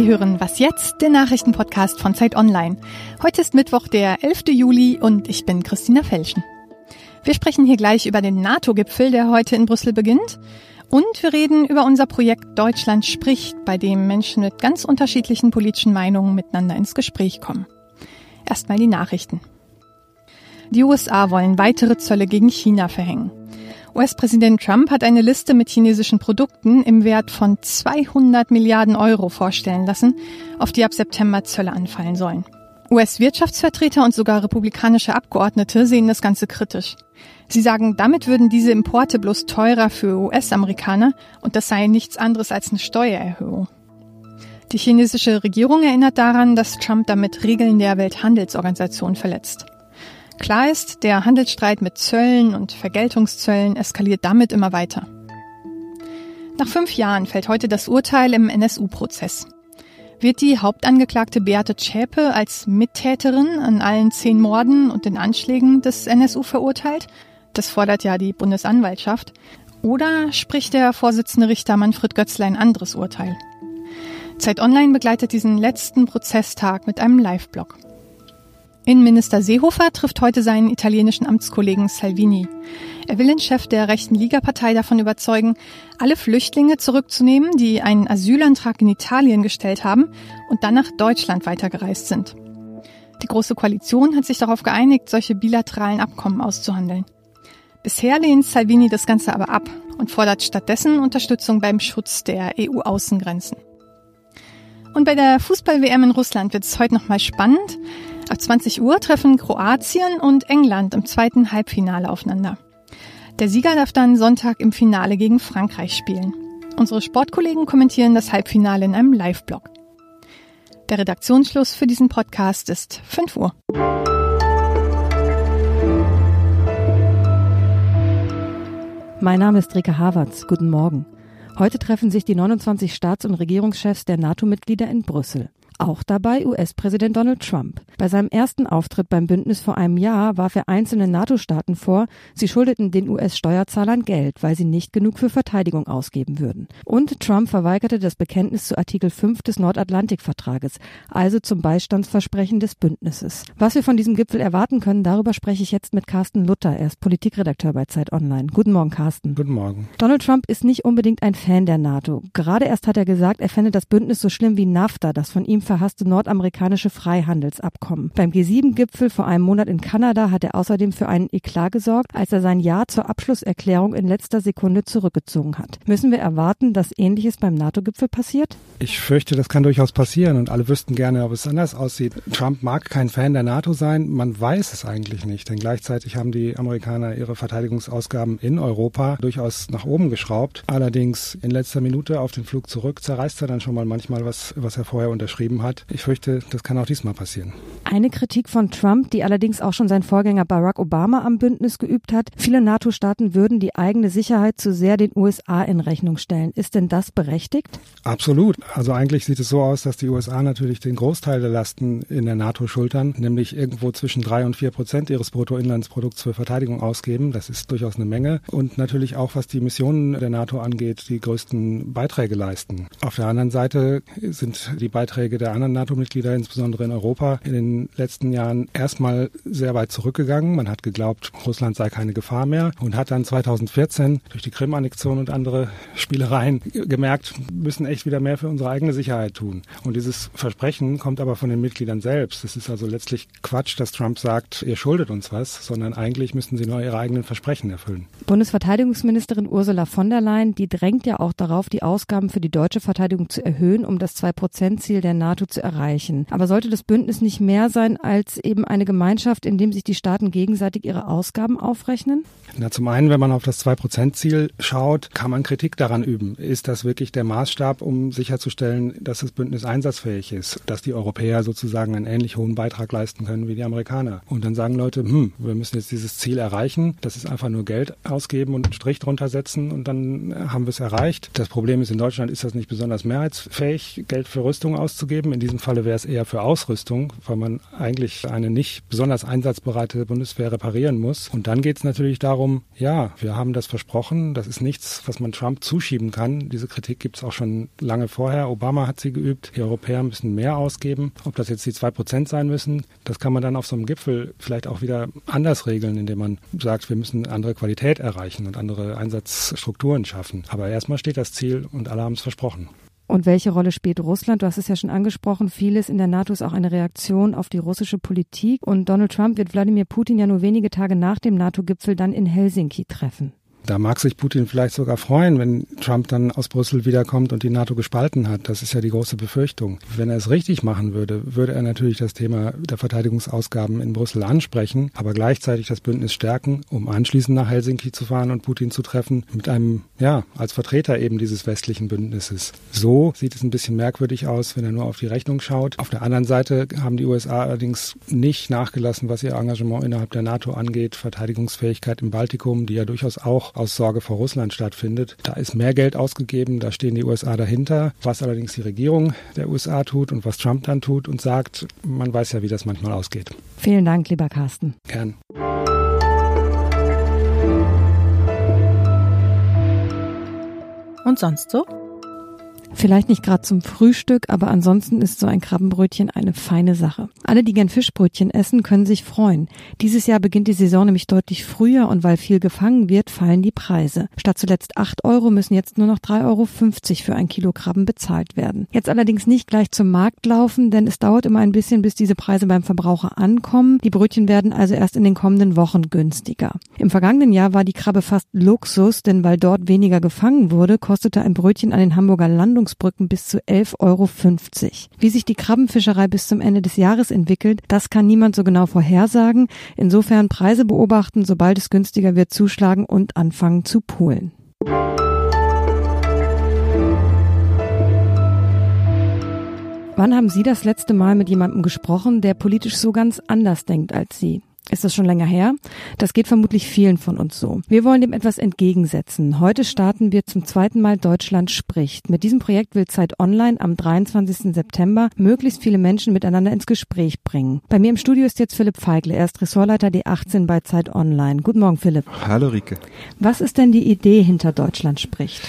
Sie hören Was jetzt, den Nachrichtenpodcast von Zeit Online. Heute ist Mittwoch, der 11. Juli und ich bin Christina Felschen. Wir sprechen hier gleich über den NATO-Gipfel, der heute in Brüssel beginnt. Und wir reden über unser Projekt Deutschland spricht, bei dem Menschen mit ganz unterschiedlichen politischen Meinungen miteinander ins Gespräch kommen. Erstmal die Nachrichten. Die USA wollen weitere Zölle gegen China verhängen. US-Präsident Trump hat eine Liste mit chinesischen Produkten im Wert von 200 Milliarden Euro vorstellen lassen, auf die ab September Zölle anfallen sollen. US-Wirtschaftsvertreter und sogar republikanische Abgeordnete sehen das Ganze kritisch. Sie sagen, damit würden diese Importe bloß teurer für US-Amerikaner und das sei nichts anderes als eine Steuererhöhung. Die chinesische Regierung erinnert daran, dass Trump damit Regeln der Welthandelsorganisation verletzt. Klar ist, der Handelsstreit mit Zöllen und Vergeltungszöllen eskaliert damit immer weiter. Nach fünf Jahren fällt heute das Urteil im NSU-Prozess. Wird die Hauptangeklagte Beate Zschäpe als Mittäterin an allen zehn Morden und den Anschlägen des NSU verurteilt? Das fordert ja die Bundesanwaltschaft. Oder spricht der Vorsitzende Richter Manfred Götzler ein anderes Urteil? Zeit Online begleitet diesen letzten Prozesstag mit einem Live-Blog. Innenminister Seehofer trifft heute seinen italienischen Amtskollegen Salvini. Er will den Chef der rechten Liga-Partei davon überzeugen, alle Flüchtlinge zurückzunehmen, die einen Asylantrag in Italien gestellt haben und dann nach Deutschland weitergereist sind. Die Große Koalition hat sich darauf geeinigt, solche bilateralen Abkommen auszuhandeln. Bisher lehnt Salvini das Ganze aber ab und fordert stattdessen Unterstützung beim Schutz der EU-Außengrenzen. Und bei der Fußball-WM in Russland wird es heute nochmal spannend. Ab 20 Uhr treffen Kroatien und England im zweiten Halbfinale aufeinander. Der Sieger darf dann Sonntag im Finale gegen Frankreich spielen. Unsere Sportkollegen kommentieren das Halbfinale in einem Live-Blog. Der Redaktionsschluss für diesen Podcast ist 5 Uhr. Mein Name ist Rika Havertz. Guten Morgen. Heute treffen sich die 29 Staats- und Regierungschefs der NATO-Mitglieder in Brüssel. Auch dabei US-Präsident Donald Trump. Bei seinem ersten Auftritt beim Bündnis vor einem Jahr warf er einzelnen NATO-Staaten vor, sie schuldeten den US-Steuerzahlern Geld, weil sie nicht genug für Verteidigung ausgeben würden. Und Trump verweigerte das Bekenntnis zu Artikel 5 des Nordatlantikvertrages, also zum Beistandsversprechen des Bündnisses. Was wir von diesem Gipfel erwarten können, darüber spreche ich jetzt mit Carsten Luther. Er ist Politikredakteur bei Zeit Online. Guten Morgen, Carsten. Guten Morgen. Donald Trump ist nicht unbedingt ein Fan der NATO. Gerade erst hat er gesagt, er fände das Bündnis so schlimm wie NAFTA, das von ihm verhasste nordamerikanische Freihandelsabkommen. Beim G7-Gipfel vor einem Monat in Kanada hat er außerdem für einen Eklat gesorgt, als er sein Ja zur Abschlusserklärung in letzter Sekunde zurückgezogen hat. Müssen wir erwarten, dass Ähnliches beim NATO-Gipfel passiert? Ich fürchte, das kann durchaus passieren und alle wüssten gerne, ob es anders aussieht. Trump mag kein Fan der NATO sein, man weiß es eigentlich nicht, denn gleichzeitig haben die Amerikaner ihre Verteidigungsausgaben in Europa durchaus nach oben geschraubt. Allerdings in letzter Minute auf den Flug zurück zerreißt er dann schon mal manchmal was, was er vorher unterschrieben hat. Ich fürchte, das kann auch diesmal passieren. Eine Kritik von Trump, die allerdings auch schon sein Vorgänger Barack Obama am Bündnis geübt hat, viele NATO-Staaten würden die eigene Sicherheit zu sehr den USA in Rechnung stellen. Ist denn das berechtigt? Absolut. Also eigentlich sieht es so aus, dass die USA natürlich den Großteil der Lasten in der NATO schultern, nämlich irgendwo zwischen drei und vier Prozent ihres Bruttoinlandsprodukts für Verteidigung ausgeben. Das ist durchaus eine Menge. Und natürlich auch, was die Missionen der NATO angeht, die größten Beiträge leisten. Auf der anderen Seite sind die Beiträge der anderen NATO NATO-Mitglieder, insbesondere in Europa, in den letzten Jahren erstmal sehr weit zurückgegangen. Man hat geglaubt, Russland sei keine Gefahr mehr und hat dann 2014 durch die Krim-Annexion und andere Spielereien gemerkt, müssen echt wieder mehr für unsere eigene Sicherheit tun. Und dieses Versprechen kommt aber von den Mitgliedern selbst. Es ist also letztlich Quatsch, dass Trump sagt, ihr schuldet uns was, sondern eigentlich müssten sie nur ihre eigenen Versprechen erfüllen. Bundesverteidigungsministerin Ursula von der Leyen, die drängt ja auch darauf, die Ausgaben für die deutsche Verteidigung zu erhöhen, um das Zwei-Prozent-Ziel der NATO zu erreichen erreichen. Aber sollte das Bündnis nicht mehr sein als eben eine Gemeinschaft, in dem sich die Staaten gegenseitig ihre Ausgaben aufrechnen? Na, zum einen, wenn man auf das 2-Prozent-Ziel schaut, kann man Kritik daran üben. Ist das wirklich der Maßstab, um sicherzustellen, dass das Bündnis einsatzfähig ist, dass die Europäer sozusagen einen ähnlich hohen Beitrag leisten können wie die Amerikaner? Und dann sagen Leute, hm, wir müssen jetzt dieses Ziel erreichen. Das ist einfach nur Geld ausgeben und einen Strich drunter setzen und dann haben wir es erreicht. Das Problem ist, in Deutschland ist das nicht besonders mehrheitsfähig, Geld für Rüstung auszugeben ausgeben. In diesem Falle wäre es eher für Ausrüstung, weil man eigentlich eine nicht besonders einsatzbereite Bundeswehr reparieren muss. Und dann geht es natürlich darum, ja, wir haben das versprochen. Das ist nichts, was man Trump zuschieben kann. Diese Kritik gibt es auch schon lange vorher. Obama hat sie geübt. Die Europäer müssen mehr ausgeben. Ob das jetzt die zwei Prozent sein müssen, das kann man dann auf so einem Gipfel vielleicht auch wieder anders regeln, indem man sagt, wir müssen andere Qualität erreichen und andere Einsatzstrukturen schaffen. Aber erstmal steht das Ziel und alle haben es versprochen. Und welche Rolle spielt Russland? Du hast es ja schon angesprochen. Vieles in der NATO ist auch eine Reaktion auf die russische Politik. Und Donald Trump wird Wladimir Putin ja nur wenige Tage nach dem NATO-Gipfel dann in Helsinki treffen. Da mag sich Putin vielleicht sogar freuen, wenn Trump dann aus Brüssel wiederkommt und die NATO gespalten hat. Das ist ja die große Befürchtung. Wenn er es richtig machen würde, würde er natürlich das Thema der Verteidigungsausgaben in Brüssel ansprechen, aber gleichzeitig das Bündnis stärken, um anschließend nach Helsinki zu fahren und Putin zu treffen, mit einem, ja, als Vertreter eben dieses westlichen Bündnisses. So sieht es ein bisschen merkwürdig aus, wenn er nur auf die Rechnung schaut. Auf der anderen Seite haben die USA allerdings nicht nachgelassen, was ihr Engagement innerhalb der NATO angeht, Verteidigungsfähigkeit im Baltikum, die ja durchaus auch aus Sorge vor Russland stattfindet. Da ist mehr Geld ausgegeben, da stehen die USA dahinter. Was allerdings die Regierung der USA tut und was Trump dann tut und sagt, man weiß ja, wie das manchmal ausgeht. Vielen Dank, lieber Carsten. Gern. Und sonst so? Vielleicht nicht gerade zum Frühstück, aber ansonsten ist so ein Krabbenbrötchen eine feine Sache. Alle, die gern Fischbrötchen essen, können sich freuen. Dieses Jahr beginnt die Saison nämlich deutlich früher und weil viel gefangen wird, fallen die Preise. Statt zuletzt 8 Euro müssen jetzt nur noch 3,50 Euro für ein Kilo Krabben bezahlt werden. Jetzt allerdings nicht gleich zum Markt laufen, denn es dauert immer ein bisschen, bis diese Preise beim Verbraucher ankommen. Die Brötchen werden also erst in den kommenden Wochen günstiger. Im vergangenen Jahr war die Krabbe fast Luxus, denn weil dort weniger gefangen wurde, kostete ein Brötchen an den Hamburger Landungen Landungsbrücken bis zu 11,50 Euro. Wie sich die Krabbenfischerei bis zum Ende des Jahres entwickelt, das kann niemand so genau vorhersagen. Insofern Preise beobachten, sobald es günstiger wird, zuschlagen und anfangen zu poolen. Wann haben Sie das letzte Mal mit jemandem gesprochen, der politisch so ganz anders denkt als Sie? Ist das schon länger her? Das geht vermutlich vielen von uns so. Wir wollen dem etwas entgegensetzen. Heute starten wir zum zweiten Mal Deutschland spricht. Mit diesem Projekt will Zeit Online am 23. September möglichst viele Menschen miteinander ins Gespräch bringen. Bei mir im Studio ist jetzt Philipp Feigle. Er ist Ressortleiter D18 bei Zeit Online. Guten Morgen, Philipp. Hallo, Rike. Was ist denn die Idee hinter Deutschland spricht?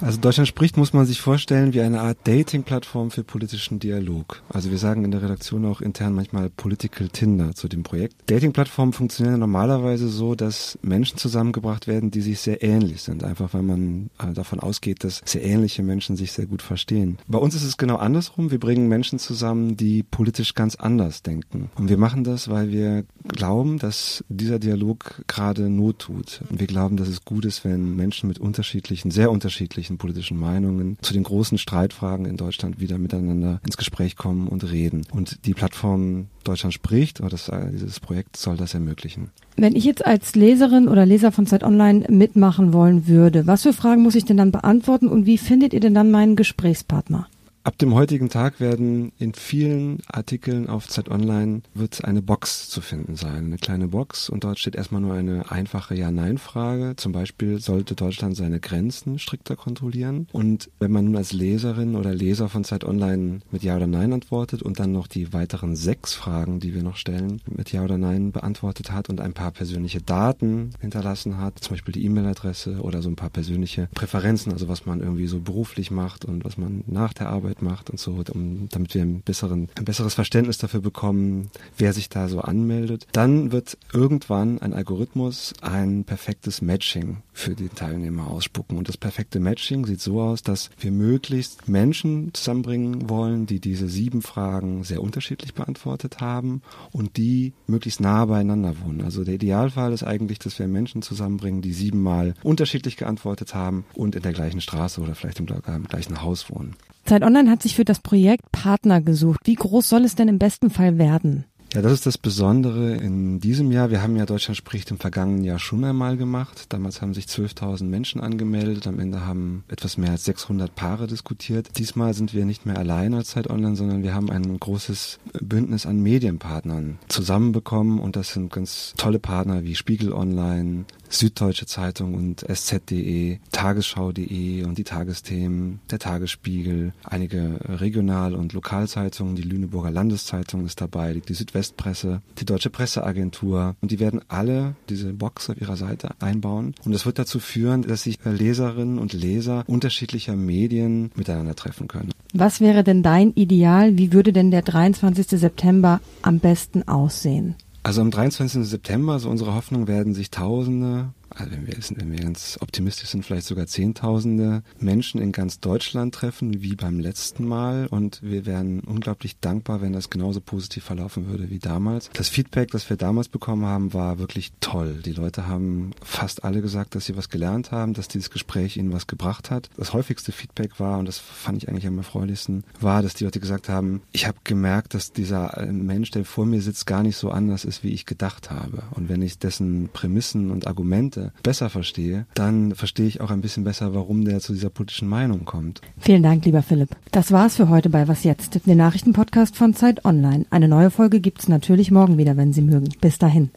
Also Deutschland spricht, muss man sich vorstellen, wie eine Art Dating-Plattform für politischen Dialog. Also wir sagen in der Redaktion auch intern manchmal Political Tinder zu dem Projekt. Dating-Plattformen funktionieren normalerweise so, dass Menschen zusammengebracht werden, die sich sehr ähnlich sind. Einfach weil man äh, davon ausgeht, dass sehr ähnliche Menschen sich sehr gut verstehen. Bei uns ist es genau andersrum. Wir bringen Menschen zusammen, die politisch ganz anders denken. Und wir machen das, weil wir glauben, dass dieser Dialog gerade Not tut. Und wir glauben, dass es gut ist, wenn Menschen mit unterschiedlichen, sehr unterschiedlichen unterschiedlichen politischen Meinungen zu den großen Streitfragen in Deutschland wieder miteinander ins Gespräch kommen und reden. Und die Plattform Deutschland spricht, oder das, äh, dieses Projekt soll das ermöglichen. Wenn ich jetzt als Leserin oder Leser von Zeit Online mitmachen wollen würde, was für Fragen muss ich denn dann beantworten und wie findet ihr denn dann meinen Gesprächspartner? Ab dem heutigen Tag werden in vielen Artikeln auf Zeit Online wird eine Box zu finden sein, eine kleine Box und dort steht erstmal nur eine einfache Ja-Nein-Frage. Zum Beispiel sollte Deutschland seine Grenzen strikter kontrollieren und wenn man nun als Leserin oder Leser von Zeit Online mit Ja oder Nein antwortet und dann noch die weiteren sechs Fragen, die wir noch stellen, mit Ja oder Nein beantwortet hat und ein paar persönliche Daten hinterlassen hat, zum Beispiel die E-Mail-Adresse oder so ein paar persönliche Präferenzen, also was man irgendwie so beruflich macht und was man nach der Arbeit Arbeit macht und so, um, damit wir ein, besseren, ein besseres Verständnis dafür bekommen, wer sich da so anmeldet. Dann wird irgendwann ein Algorithmus ein perfektes Matching für die Teilnehmer ausspucken. Und das perfekte Matching sieht so aus, dass wir möglichst Menschen zusammenbringen wollen, die diese sieben Fragen sehr unterschiedlich beantwortet haben und die möglichst nah beieinander wohnen. Also der Idealfall ist eigentlich, dass wir Menschen zusammenbringen, die siebenmal unterschiedlich geantwortet haben und in der gleichen Straße oder vielleicht im gleichen Haus wohnen. Zeit Online hat sich für das Projekt Partner gesucht. Wie groß soll es denn im besten Fall werden? Ja, das ist das Besondere in diesem Jahr. Wir haben ja Deutschland spricht im vergangenen Jahr schon einmal gemacht. Damals haben sich 12.000 Menschen angemeldet. Am Ende haben etwas mehr als 600 Paare diskutiert. Diesmal sind wir nicht mehr allein als Zeit Online, sondern wir haben ein großes Bündnis an Medienpartnern zusammenbekommen und das sind ganz tolle Partner wie Spiegel Online, Süddeutsche Zeitung und sz.de, tagesschau.de und die Tagesthemen, der Tagesspiegel, einige Regional- und Lokalzeitungen, die Lüneburger Landeszeitung ist dabei, die Südwestpresse, die Deutsche Presseagentur und die werden alle diese Box auf ihrer Seite einbauen und das wird dazu führen, dass sich Leserinnen und Leser unterschiedlicher Medien miteinander treffen können. Was wäre denn dein Ideal? Wie würde denn der 23. September am besten aussehen? Also am 23. September, so unsere Hoffnung, werden sich Tausende, also wenn wir, wenn wir ganz optimistisch sind, vielleicht sogar Zehntausende Menschen in ganz Deutschland treffen, wie beim letzten Mal. Und wir wären unglaublich dankbar, wenn das genauso positiv verlaufen würde wie damals. Das Feedback, das wir damals bekommen haben, war wirklich toll. Die Leute haben fast alle gesagt, dass sie was gelernt haben, dass dieses Gespräch ihnen was gebracht hat. Das häufigste Feedback war, und das fand ich eigentlich am erfreulichsten, war, dass die Leute gesagt haben, ich habe gemerkt, dass dieser äh, Mensch, der vor mir sitzt, gar nicht so anders ist, wie ich gedacht habe. Und wenn ich dessen Prämissen und Argumente besser verstehe, dann verstehe ich auch ein bisschen besser, warum der zu dieser politischen Meinung kommt. Vielen Dank, lieber Philipp. Das war's für heute bei Was Jetzt, dem Nachrichtenpodcast von Zeit Online. Eine neue Folge gibt's natürlich morgen wieder, wenn Sie mögen. Bis dahin.